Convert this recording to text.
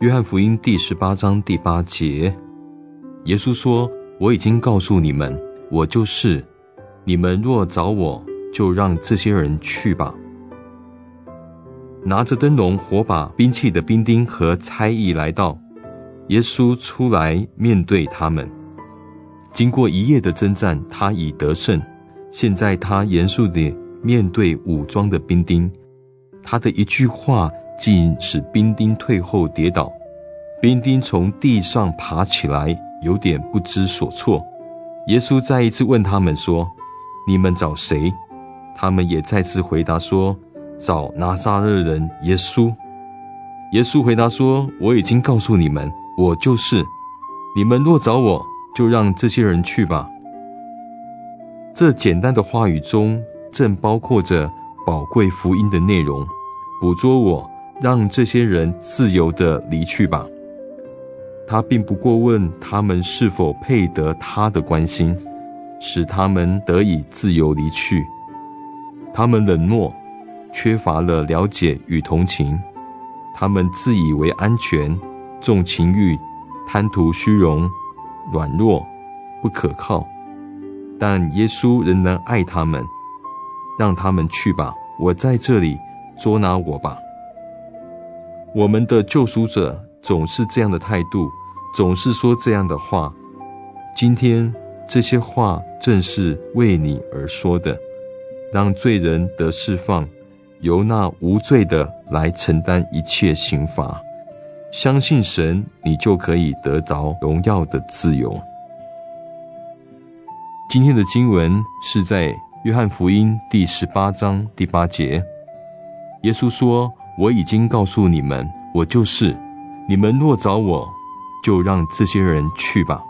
约翰福音第十八章第八节耶稣说我已经告诉你们我就是你们若找我就让这些人去吧。拿着灯笼火把兵器的兵丁和差役来到耶稣出来面对他们。经过一夜的征战他已得胜。现在他严肃的面对武装的兵丁，他的一句话竟使兵丁退后跌倒。兵丁从地上爬起来，有点不知所措。耶稣再一次问他们说：“你们找谁？”他们也再次回答说：“找拿撒勒人耶稣。”耶稣回答说：“我已经告诉你们，我就是。你们若找我。”就让这些人去吧。这简单的话语中，正包括着宝贵福音的内容。捕捉我，让这些人自由的离去吧。他并不过问他们是否配得他的关心，使他们得以自由离去。他们冷漠，缺乏了了解与同情。他们自以为安全，重情欲，贪图虚荣。软弱，不可靠，但耶稣仍然爱他们，让他们去吧。我在这里，捉拿我吧。我们的救赎者总是这样的态度，总是说这样的话。今天这些话正是为你而说的，让罪人得释放，由那无罪的来承担一切刑罚。相信神，你就可以得着荣耀的自由。今天的经文是在约翰福音第十八章第八节。耶稣说：“我已经告诉你们，我就是。你们若找我，就让这些人去吧。”